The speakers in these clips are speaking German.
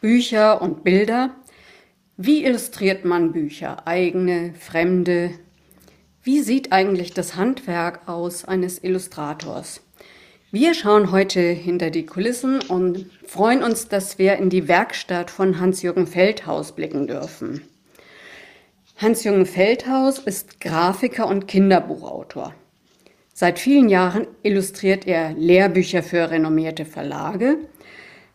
Bücher und Bilder. Wie illustriert man Bücher? Eigene, fremde? Wie sieht eigentlich das Handwerk aus eines Illustrators? Wir schauen heute hinter die Kulissen und freuen uns, dass wir in die Werkstatt von Hans-Jürgen Feldhaus blicken dürfen. Hans-Jürgen Feldhaus ist Grafiker und Kinderbuchautor. Seit vielen Jahren illustriert er Lehrbücher für renommierte Verlage.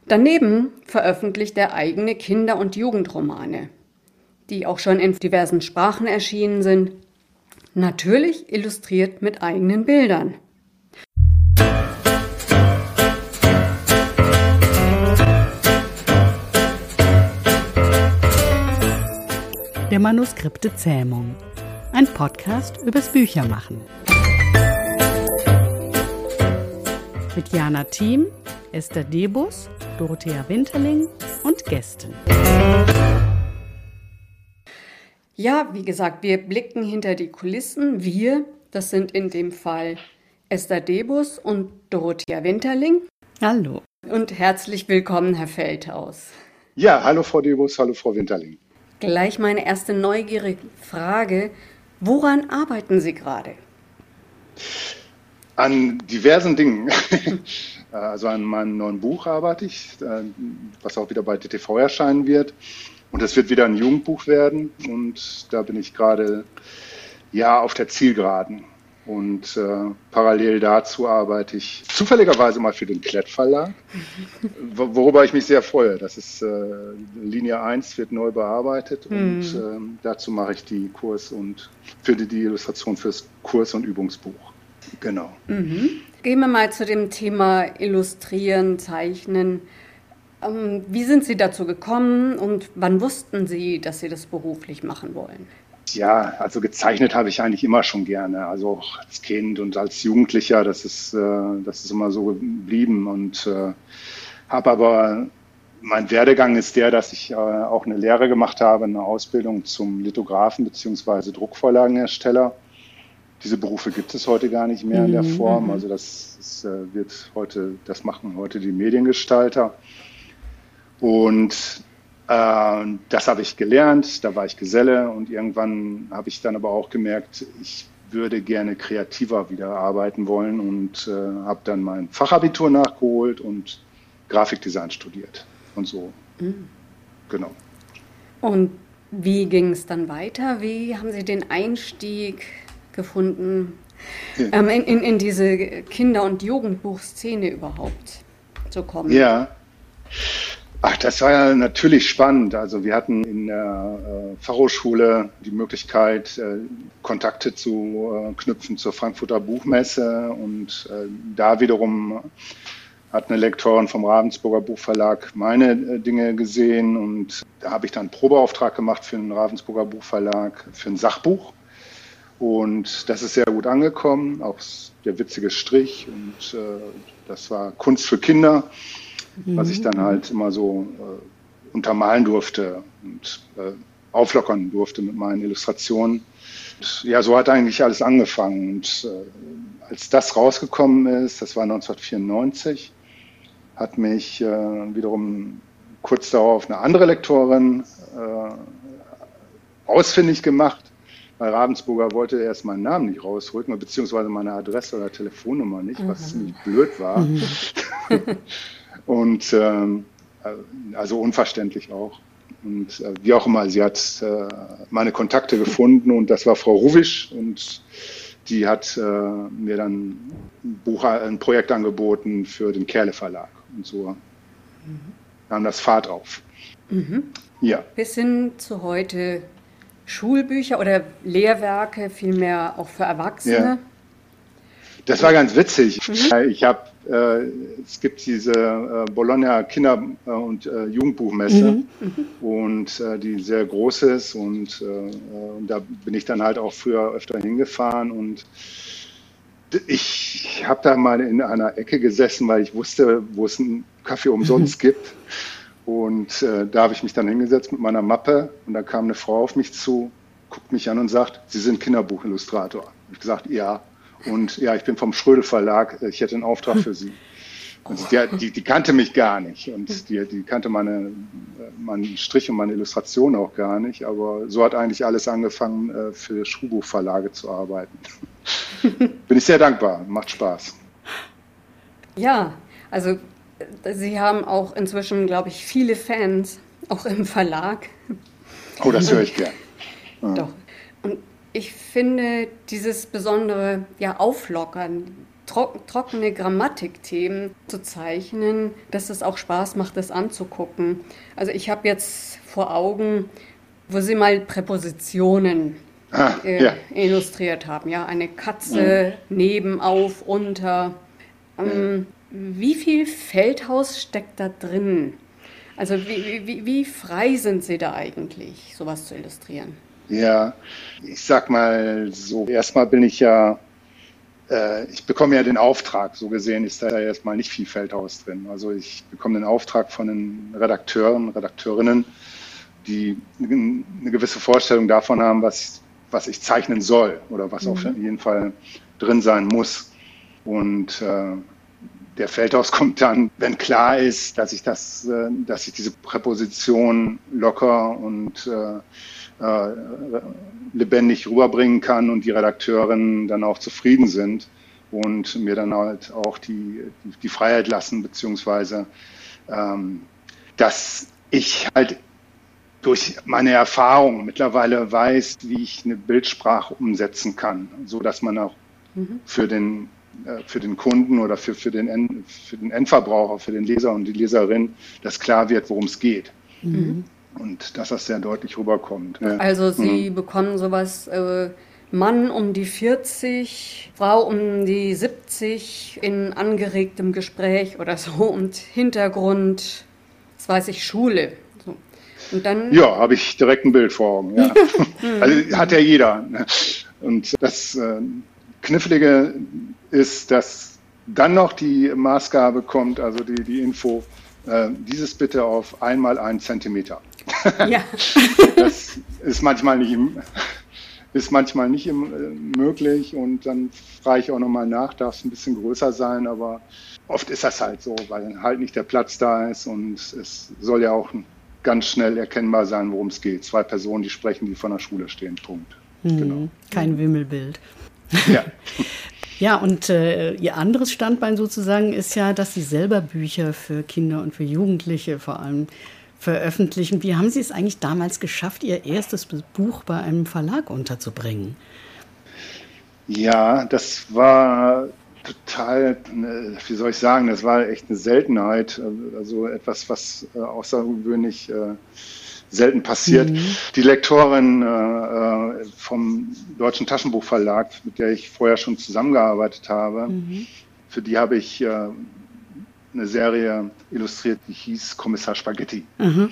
Daneben veröffentlicht er eigene Kinder- und Jugendromane, die auch schon in diversen Sprachen erschienen sind. Natürlich illustriert mit eigenen Bildern. Der Manuskripte Zähmung. Ein Podcast übers Büchermachen. Mit Jana Thiem, Esther Debus, Dorothea Winterling und Gästen. Ja, wie gesagt, wir blicken hinter die Kulissen. Wir, das sind in dem Fall Esther Debus und Dorothea Winterling. Hallo. Und herzlich willkommen, Herr Feldhaus. Ja, hallo Frau Debus, hallo Frau Winterling. Gleich meine erste neugierige Frage. Woran arbeiten Sie gerade? An diversen Dingen. Also an meinem neuen Buch arbeite ich, äh, was auch wieder bei DTV erscheinen wird. Und es wird wieder ein Jugendbuch werden. Und da bin ich gerade ja auf der Zielgeraden. Und äh, parallel dazu arbeite ich zufälligerweise mal für den Klett Verlag, worüber ich mich sehr freue. Das ist äh, Linie 1 wird neu bearbeitet mhm. und äh, dazu mache ich die Kurs und finde die Illustration fürs Kurs- und Übungsbuch. Genau. Mhm. Gehen wir mal zu dem Thema Illustrieren, Zeichnen. Ähm, wie sind Sie dazu gekommen und wann wussten Sie, dass Sie das beruflich machen wollen? Ja, also gezeichnet habe ich eigentlich immer schon gerne. Also auch als Kind und als Jugendlicher, das ist, äh, das ist immer so geblieben. Und äh, habe aber, mein Werdegang ist der, dass ich äh, auch eine Lehre gemacht habe, eine Ausbildung zum Lithografen bzw. Druckvorlagenhersteller. Diese Berufe gibt es heute gar nicht mehr in der mhm, Form. Mhm. Also das ist, äh, wird heute, das machen heute die Mediengestalter. Und äh, das habe ich gelernt, da war ich Geselle und irgendwann habe ich dann aber auch gemerkt, ich würde gerne kreativer wieder arbeiten wollen und äh, habe dann mein Fachabitur nachgeholt und Grafikdesign studiert und so. Mhm. Genau. Und wie ging es dann weiter? Wie haben Sie den Einstieg gefunden ja. ähm, in, in, in, diese Kinder- und Jugendbuchszene überhaupt zu kommen? Ja. Ach, das war ja natürlich spannend. Also wir hatten in der äh, Fachhochschule die Möglichkeit, äh, Kontakte zu äh, knüpfen zur Frankfurter Buchmesse und da wiederum hat eine Lektorin vom Ravensburger Buchverlag meine Dinge gesehen und da habe ich dann einen Probeauftrag gemacht für den Ravensburger Buchverlag für ein Sachbuch und das ist sehr gut angekommen, auch der witzige Strich und äh, das war Kunst für Kinder mhm. was ich dann halt immer so äh, untermalen durfte und äh, auflockern durfte mit meinen Illustrationen. Und, ja, so hat eigentlich alles angefangen. Und äh, als das rausgekommen ist, das war 1994, hat mich äh, wiederum kurz darauf eine andere Lektorin äh, ausfindig gemacht. Weil Ravensburger wollte erst meinen Namen nicht rausrücken, beziehungsweise meine Adresse oder Telefonnummer nicht, was mhm. ziemlich blöd war. Mhm. Und ähm, äh, also unverständlich auch. Und äh, wie auch immer, sie hat äh, meine Kontakte gefunden und das war Frau Ruwisch und die hat äh, mir dann ein, Buch, ein Projekt angeboten für den Kerle Verlag. Und so mhm. nahm das Fahrt auf. Mhm. Ja. Bis hin zu heute Schulbücher oder Lehrwerke, vielmehr auch für Erwachsene. Ja. Das war ganz witzig. Mhm. Ich habe äh, es gibt diese äh, Bologna Kinder- äh, und äh, Jugendbuchmesse mhm. mhm. und äh, die sehr groß ist und äh, da bin ich dann halt auch früher öfter hingefahren und ich habe da mal in einer Ecke gesessen, weil ich wusste, wo es einen Kaffee umsonst gibt. Und äh, da habe ich mich dann hingesetzt mit meiner Mappe und da kam eine Frau auf mich zu, guckt mich an und sagt, Sie sind Kinderbuchillustrator. Ich gesagt, ja. Und ja, ich bin vom Schrödel Verlag, ich hätte einen Auftrag für Sie. Und die, die, die kannte mich gar nicht und die, die kannte meine meinen Strich und meine Illustration auch gar nicht. Aber so hat eigentlich alles angefangen, äh, für Schuhbuchverlage zu arbeiten. Bin ich sehr dankbar, macht Spaß. Ja, also Sie haben auch inzwischen, glaube ich, viele Fans, auch im Verlag. Oh, das höre ich gern. Ja. Doch. Und ich finde dieses besondere ja, Auflockern, trock, trockene Grammatikthemen zu zeichnen, dass es auch Spaß macht, das anzugucken. Also ich habe jetzt vor Augen, wo Sie mal Präpositionen ah, äh, ja. illustriert haben. Ja, eine Katze mhm. neben, auf, unter. Ähm, wie viel Feldhaus steckt da drin? Also wie, wie, wie frei sind Sie da eigentlich, sowas zu illustrieren? Ja, ich sag mal so, erstmal bin ich ja, äh, ich bekomme ja den Auftrag, so gesehen ist da ja erstmal nicht viel Feldhaus drin. Also ich bekomme den Auftrag von den Redakteuren, Redakteurinnen, die eine gewisse Vorstellung davon haben, was, was ich zeichnen soll oder was mhm. auf jeden Fall drin sein muss. Und äh, der Feldhaus kommt dann, wenn klar ist, dass ich das, äh, dass ich diese Präposition locker und äh, äh, lebendig rüberbringen kann und die Redakteurinnen dann auch zufrieden sind und mir dann halt auch die, die Freiheit lassen, beziehungsweise ähm, dass ich halt durch meine Erfahrung mittlerweile weiß, wie ich eine Bildsprache umsetzen kann, so dass man auch mhm. für den für den Kunden oder für, für, den End, für den Endverbraucher, für den Leser und die Leserin, dass klar wird, worum es geht. Mhm. Und dass das sehr deutlich rüberkommt. Also Sie mhm. bekommen sowas, äh, Mann um die 40, Frau um die 70 in angeregtem Gespräch oder so und Hintergrund, das weiß ich, Schule. So. Und dann ja, habe ich direkt ein Bild vor Augen. Ja. also hat ja jeder. Ne? Und das äh, Knifflige ist, dass dann noch die Maßgabe kommt, also die, die Info, äh, dieses bitte auf einmal einen Zentimeter. Ja. das ist manchmal nicht, im, ist manchmal nicht im, äh, möglich und dann frage ich auch nochmal nach, darf es ein bisschen größer sein, aber oft ist das halt so, weil halt nicht der Platz da ist und es soll ja auch ganz schnell erkennbar sein, worum es geht. Zwei Personen, die sprechen, die vor der Schule stehen. Punkt. Hm, genau. Kein Wimmelbild. Ja. Ja, und äh, Ihr anderes Standbein sozusagen ist ja, dass Sie selber Bücher für Kinder und für Jugendliche vor allem veröffentlichen. Wie haben Sie es eigentlich damals geschafft, Ihr erstes Buch bei einem Verlag unterzubringen? Ja, das war total, wie soll ich sagen, das war echt eine Seltenheit. Also etwas, was äh, außergewöhnlich äh, selten passiert. Mhm. Die Lektorin äh, äh, vom Deutschen Taschenbuchverlag, mit der ich vorher schon zusammengearbeitet habe, mhm. für die habe ich äh, eine Serie illustriert, die hieß Kommissar Spaghetti. Mhm.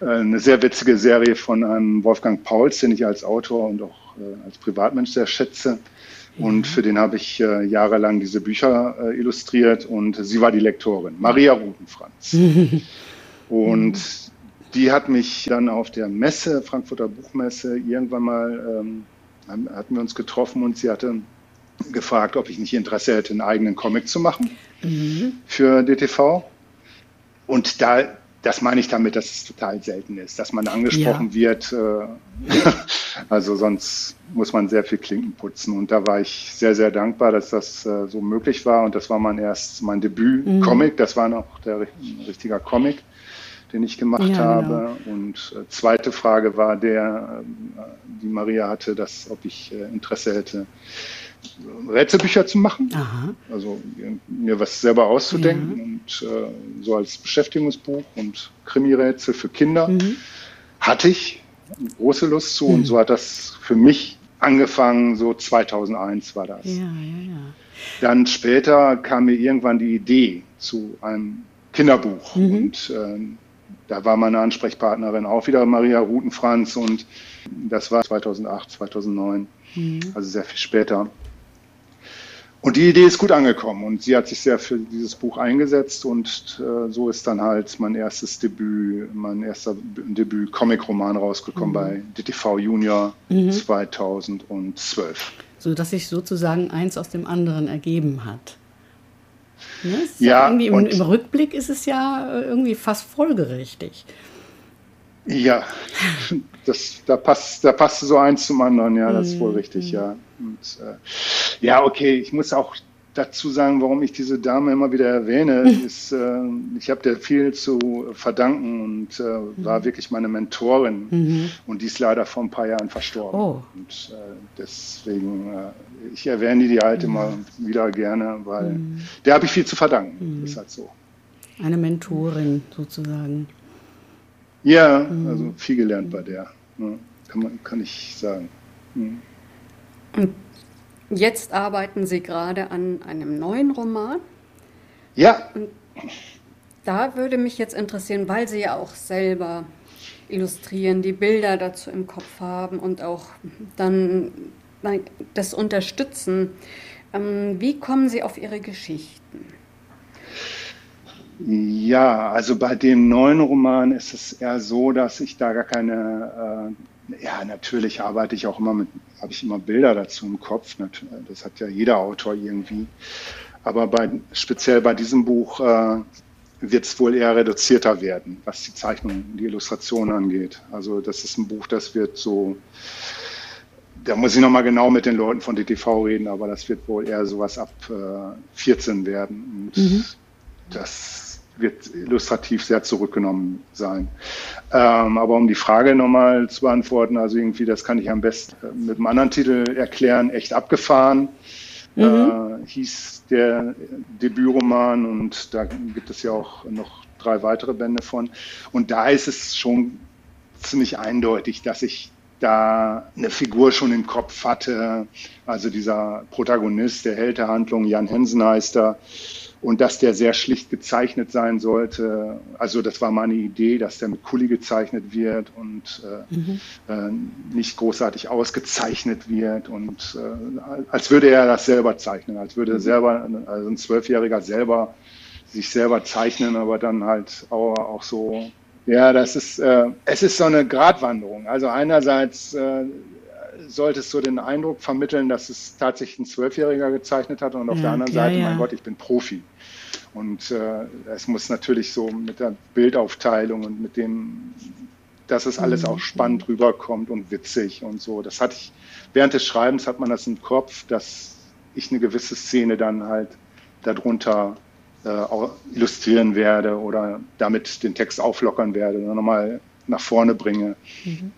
Äh, eine sehr witzige Serie von einem Wolfgang Pauls, den ich als Autor und auch äh, als Privatmensch sehr schätze. Und mhm. für den habe ich äh, jahrelang diese Bücher äh, illustriert und sie war die Lektorin, Maria Rutenfranz. und die hat mich dann auf der Messe, Frankfurter Buchmesse, irgendwann mal, ähm, hatten wir uns getroffen und sie hatte gefragt, ob ich nicht Interesse hätte, einen eigenen Comic zu machen mhm. für DTV. Und da, das meine ich damit, dass es total selten ist, dass man angesprochen ja. wird. Äh, also sonst muss man sehr viel Klinken putzen. Und da war ich sehr, sehr dankbar, dass das äh, so möglich war. Und das war mein erst mein Debüt-Comic. Mhm. Das war noch der richtiger Comic den ich gemacht ja, genau. habe. Genau. Und äh, zweite Frage war der, äh, die Maria hatte, dass, ob ich äh, Interesse hätte, Rätselbücher zu machen. Aha. Also mir was selber auszudenken ja. und äh, so als Beschäftigungsbuch und Krimi-Rätsel für Kinder mhm. hatte ich große Lust zu mhm. und so hat das für mich angefangen, so 2001 war das. Ja, ja, ja. Dann später kam mir irgendwann die Idee zu einem Kinderbuch mhm. und äh, da war meine Ansprechpartnerin auch wieder Maria Rutenfranz und das war 2008, 2009, mhm. also sehr viel später. Und die Idee ist gut angekommen und sie hat sich sehr für dieses Buch eingesetzt und äh, so ist dann halt mein erstes Debüt, mein erster Debüt Comic-Roman rausgekommen mhm. bei DTV Junior mhm. 2012. So dass sich sozusagen eins aus dem anderen ergeben hat. Ne? Ja, irgendwie im, im, Rückblick ist es ja äh, irgendwie fast folgerichtig. Ja, das, da passt, da passt so eins zum anderen, ja, das ist wohl mhm. richtig, ja. Und, äh, ja, okay, ich muss auch dazu sagen, warum ich diese Dame immer wieder erwähne, ist, äh, ich habe dir viel zu verdanken und äh, war wirklich meine Mentorin. Mhm. Und die ist leider vor ein paar Jahren verstorben. Oh. Und äh, deswegen, äh, ich erwähne die halt mhm. immer wieder gerne, weil mhm. der habe ich viel zu verdanken. Mhm. Ist halt so. Eine Mentorin sozusagen. Ja, mhm. also viel gelernt bei der. Ne? Kann, man, kann ich sagen. Mhm. Und Jetzt arbeiten Sie gerade an einem neuen Roman. Ja. Und da würde mich jetzt interessieren, weil Sie ja auch selber illustrieren, die Bilder dazu im Kopf haben und auch dann das unterstützen. Ähm, wie kommen Sie auf Ihre Geschichten? Ja, also bei dem neuen Roman ist es eher so, dass ich da gar keine äh, ja, natürlich arbeite ich auch immer mit, habe ich immer Bilder dazu im Kopf. Das hat ja jeder Autor irgendwie. Aber bei, speziell bei diesem Buch äh, wird es wohl eher reduzierter werden, was die Zeichnung, die Illustration angeht. Also das ist ein Buch, das wird so, da muss ich nochmal genau mit den Leuten von DTV reden, aber das wird wohl eher sowas ab äh, 14 werden. Und mhm. das wird illustrativ sehr zurückgenommen sein. Ähm, aber um die Frage nochmal zu beantworten, also irgendwie, das kann ich am besten äh, mit einem anderen Titel erklären, echt abgefahren. Mhm. Äh, hieß der Debütroman und da gibt es ja auch noch drei weitere Bände von. Und da ist es schon ziemlich eindeutig, dass ich da eine Figur schon im Kopf hatte. Also dieser Protagonist, der Held der Handlung, Jan Hensen heißt er und dass der sehr schlicht gezeichnet sein sollte. Also das war meine Idee, dass der mit Kuli gezeichnet wird und äh, mhm. äh, nicht großartig ausgezeichnet wird und äh, als würde er das selber zeichnen, als würde mhm. selber, also ein Zwölfjähriger selber sich selber zeichnen, aber dann halt auch, auch so ja, das ist, äh, es ist so eine Gratwanderung. Also einerseits äh, sollte es so den Eindruck vermitteln, dass es tatsächlich ein Zwölfjähriger gezeichnet hat und auf ja, der anderen Seite, ja. mein Gott, ich bin Profi. Und äh, es muss natürlich so mit der Bildaufteilung und mit dem, dass es alles mhm. auch spannend rüberkommt und witzig und so. Das hatte ich, während des Schreibens hat man das im Kopf, dass ich eine gewisse Szene dann halt darunter äh, illustrieren werde oder damit den Text auflockern werde oder nochmal nach vorne bringe. Mhm.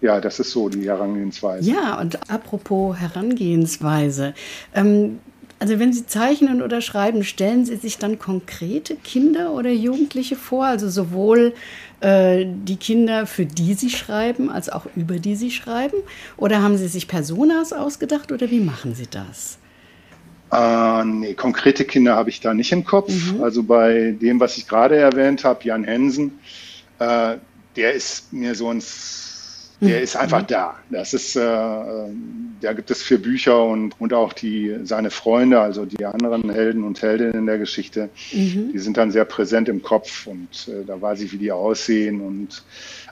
Ja, das ist so die Herangehensweise. Ja, und apropos Herangehensweise. Ähm, also wenn Sie zeichnen oder schreiben, stellen Sie sich dann konkrete Kinder oder Jugendliche vor, also sowohl äh, die Kinder, für die Sie schreiben, als auch über die Sie schreiben? Oder haben Sie sich Personas ausgedacht oder wie machen Sie das? Äh, nee, konkrete Kinder habe ich da nicht im Kopf. Mhm. Also bei dem, was ich gerade erwähnt habe, Jan Hensen, äh, der ist mir so ins der mhm. ist einfach da. Das ist, äh, da gibt es vier Bücher und, und auch die, seine Freunde, also die anderen Helden und Heldinnen der Geschichte, mhm. die sind dann sehr präsent im Kopf und äh, da weiß ich, wie die aussehen und,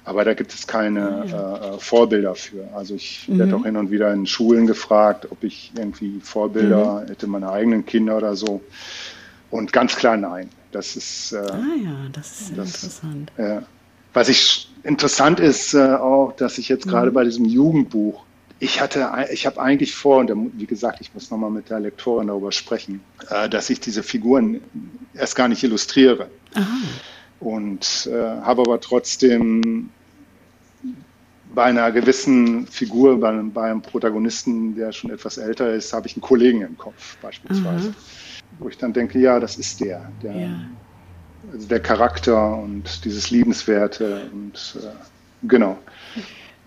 aber da gibt es keine mhm. äh, Vorbilder für. Also ich mhm. werde auch hin und wieder in Schulen gefragt, ob ich irgendwie Vorbilder mhm. hätte, meine eigenen Kinder oder so. Und ganz klar nein. Das ist, äh, ah ja, das ist das, interessant. Ja. Was ich interessant ist äh, auch, dass ich jetzt mhm. gerade bei diesem Jugendbuch, ich hatte, ich habe eigentlich vor, und wie gesagt, ich muss nochmal mit der Lektorin darüber sprechen, äh, dass ich diese Figuren erst gar nicht illustriere. Aha. Und äh, habe aber trotzdem bei einer gewissen Figur, bei, bei, einem Protagonisten, der schon etwas älter ist, habe ich einen Kollegen im Kopf beispielsweise. Aha. Wo ich dann denke, ja, das ist der. der ja also der Charakter und dieses Liebenswerte und äh, genau.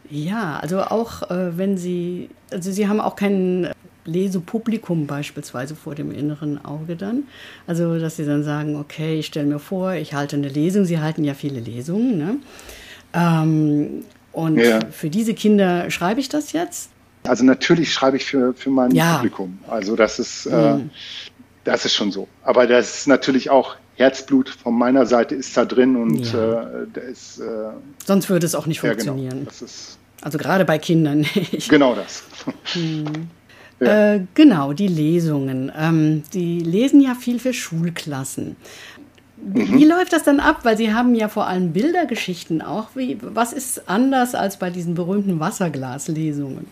Ja, also auch äh, wenn Sie, also Sie haben auch kein Lesepublikum beispielsweise vor dem inneren Auge dann. Also, dass Sie dann sagen, okay, ich stelle mir vor, ich halte eine Lesung. Sie halten ja viele Lesungen. Ne? Ähm, und ja. für diese Kinder schreibe ich das jetzt? Also natürlich schreibe ich für, für mein ja. Publikum. Also das ist, äh, mhm. das ist schon so. Aber das ist natürlich auch Herzblut von meiner Seite ist da drin und ja. äh, da ist. Äh, Sonst würde es auch nicht funktionieren. Ja, genau. also gerade bei Kindern nicht. Genau das. Hm. Ja. Äh, genau, die Lesungen. Ähm, die lesen ja viel für Schulklassen. Wie, mhm. wie, läuft das dann ab? Weil Sie haben ja vor allem Bildergeschichten auch. Wie, was ist anders als bei diesen berühmten Wasserglaslesungen?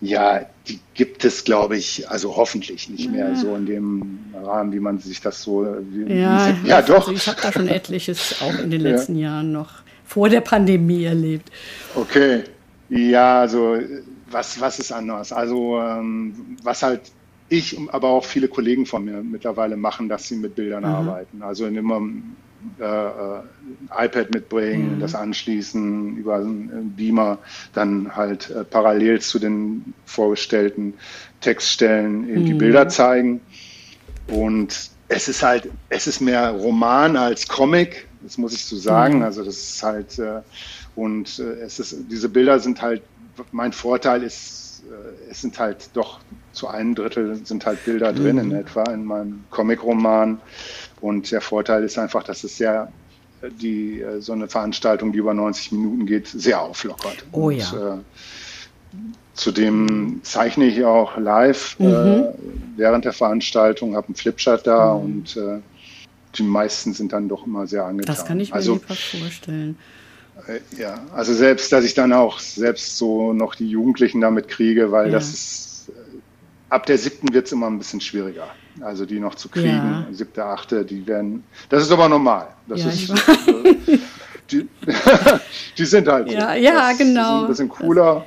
Ja, die gibt es, glaube ich, also hoffentlich nicht mehr ja. so in dem Rahmen, wie man sich das so. Wie, ja, wie, ja, doch. Also ich habe da schon etliches auch in den letzten ja. Jahren noch vor der Pandemie erlebt. Okay, ja, also was, was ist anders? Also ähm, was halt ich, aber auch viele Kollegen von mir mittlerweile machen, dass sie mit Bildern mhm. arbeiten. Also immer äh, äh, iPad mitbringen, mhm. das anschließen über einen Beamer, dann halt äh, parallel zu den vorgestellten Textstellen eben mhm. die Bilder zeigen. Und es ist halt, es ist mehr Roman als Comic, das muss ich so sagen. Mhm. Also das ist halt, äh, und äh, es ist, diese Bilder sind halt, mein Vorteil ist, äh, es sind halt doch zu einem Drittel sind halt Bilder drin in mhm. etwa in meinem Comic-Roman. Und der Vorteil ist einfach, dass es sehr die so eine Veranstaltung, die über 90 Minuten geht, sehr auflockert. Oh ja. Und, äh, zudem zeichne ich auch live mhm. äh, während der Veranstaltung, habe einen Flipchart da mhm. und äh, die meisten sind dann doch immer sehr angetan. Das kann ich mir also, fast vorstellen. Äh, ja, also selbst, dass ich dann auch selbst so noch die Jugendlichen damit kriege, weil ja. das ist, äh, ab der siebten wird es immer ein bisschen schwieriger. Also die noch zu kriegen, ja. siebte, achte, die werden, das ist aber normal. Das ja, ist, äh, die, die, sind halt Ja, so. ja das genau. ein bisschen cooler.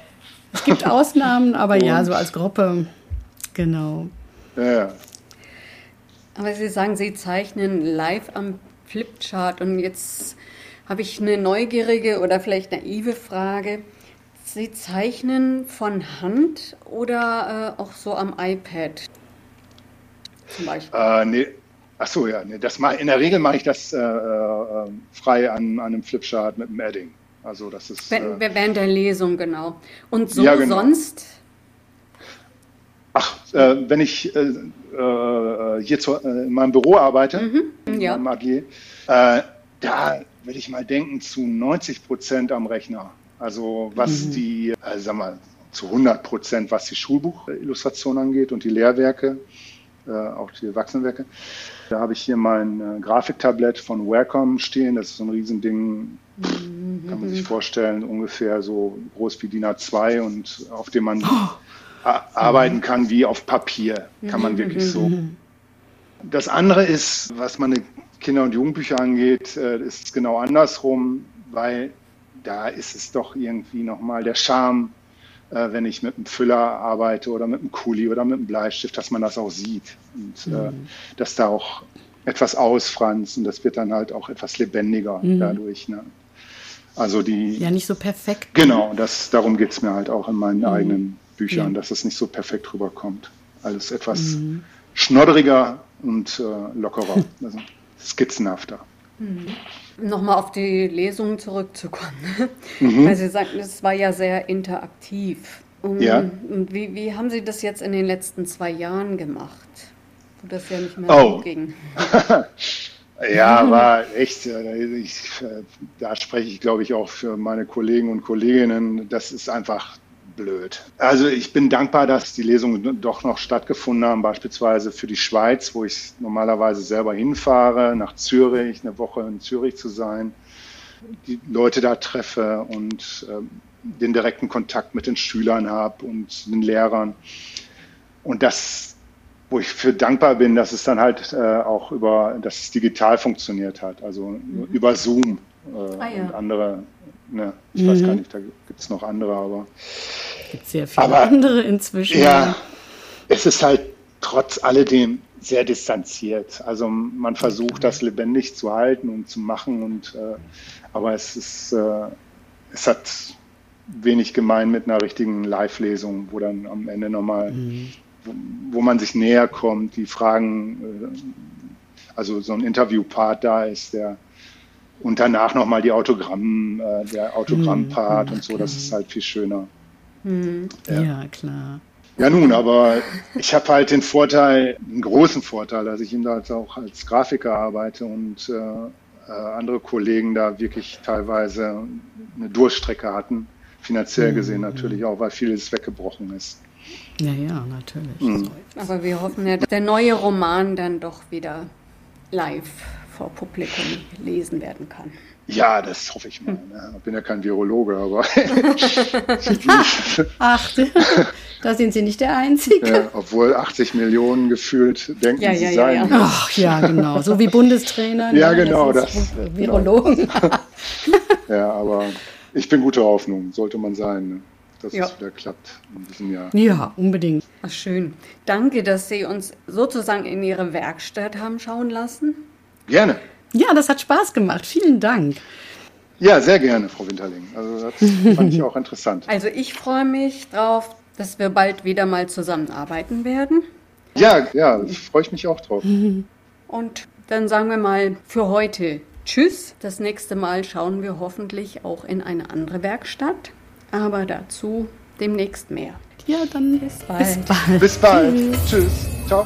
Es gibt Ausnahmen, aber ja, so als Gruppe, genau. Ja, aber Sie sagen, Sie zeichnen live am Flipchart und jetzt habe ich eine neugierige oder vielleicht naive Frage. Sie zeichnen von Hand oder äh, auch so am iPad? Zum Beispiel. Äh, nee. Ach so, ja. Nee, das mal, in der Regel mache ich das äh, äh, frei an, an einem Flipchart mit einem Edding. Also das ist. Während, äh, während der Lesung, genau. Und so ja, genau. sonst Ach, äh, wenn ich äh, hier zu, in meinem Büro arbeite, mhm, ja. in AG, äh, da würde ich mal denken, zu 90 Prozent am Rechner. Also was mhm. die, äh, sag mal, zu 100 Prozent, was die Schulbuchillustration angeht und die Lehrwerke, äh, auch die Erwachsenenwerke. Da habe ich hier mein äh, Grafiktablett von Wacom stehen. Das ist so ein Riesending, mhm. kann man sich vorstellen, ungefähr so groß wie DIN A2 und auf dem man oh arbeiten kann wie auf Papier, kann man wirklich so. Das andere ist, was meine Kinder- und Jugendbücher angeht, äh, ist es genau andersrum, weil da ist es doch irgendwie nochmal der Charme, äh, wenn ich mit einem Füller arbeite oder mit einem Kuli oder mit einem Bleistift, dass man das auch sieht und äh, mhm. dass da auch etwas ausfranst und das wird dann halt auch etwas lebendiger mhm. dadurch. Ne? Also die. Ja, nicht so perfekt. Genau, das, darum geht es mir halt auch in meinen mhm. eigenen Büchern, dass es nicht so perfekt rüberkommt. Alles etwas mhm. schnodderiger und äh, lockerer, also skizzenhafter. Mhm. Nochmal auf die Lesungen zurückzukommen. Mhm. Weil Sie sagten, es war ja sehr interaktiv. Und, ja. wie, wie haben Sie das jetzt in den letzten zwei Jahren gemacht, wo das ja nicht mehr oh. so ging? Ja, war echt, äh, ich, äh, da spreche ich glaube ich auch für meine Kollegen und Kolleginnen. Das ist einfach blöd. Also ich bin dankbar, dass die Lesungen doch noch stattgefunden haben, beispielsweise für die Schweiz, wo ich normalerweise selber hinfahre, nach Zürich, eine Woche in Zürich zu sein, die Leute da treffe und äh, den direkten Kontakt mit den Schülern habe und den Lehrern. Und das, wo ich für dankbar bin, dass es dann halt äh, auch über, dass es digital funktioniert hat, also mhm. über Zoom äh, ah, ja. und andere Ne, ich mhm. weiß gar nicht, da gibt es noch andere, aber. Es gibt sehr viele aber, andere inzwischen. Ja, es ist halt trotz alledem sehr distanziert. Also man versucht das lebendig zu halten und zu machen und äh, aber es ist äh, es hat wenig gemein mit einer richtigen Live-Lesung, wo dann am Ende nochmal, mhm. wo, wo, man sich näher kommt, die Fragen, äh, also so ein Interview-Part da ist, der und danach nochmal die Autogramm, äh, der Autogrammpart mhm. und so, das ist halt viel schöner. Mhm. Ja. ja. klar. Ja, nun, aber ich habe halt den Vorteil, einen großen Vorteil, dass ich eben halt auch als Grafiker arbeite und äh, äh, andere Kollegen da wirklich teilweise eine Durchstrecke hatten, finanziell mhm. gesehen natürlich auch, weil vieles weggebrochen ist. Ja, ja, natürlich. Mhm. Aber wir hoffen ja, dass der neue Roman dann doch wieder live vor Publikum lesen werden kann. Ja, das hoffe ich mal. Ne? Ich bin ja kein Virologe, aber. Ach, da sind Sie nicht der Einzige. Ja, obwohl 80 Millionen gefühlt denken ja, Sie ja, sein. Ja, Ach ja, genau. So wie Bundestrainer. ja, ne? genau. Das, das Virologen. Genau. ja, aber ich bin guter Hoffnung, sollte man sein. Ne? dass ja. es wieder klappt in diesem Jahr. Ja, unbedingt. Ach, schön. Danke, dass Sie uns sozusagen in Ihre Werkstatt haben schauen lassen. Gerne. Ja, das hat Spaß gemacht. Vielen Dank. Ja, sehr gerne, Frau Winterling. Also das fand ich auch interessant. Also ich freue mich drauf, dass wir bald wieder mal zusammenarbeiten werden. Ja, ja, freue ich mich auch drauf. Und dann sagen wir mal für heute Tschüss. Das nächste Mal schauen wir hoffentlich auch in eine andere Werkstatt. Aber dazu demnächst mehr. Ja, dann bis bald. Bis bald. Bis bald. Tschüss. Tschüss. Ciao.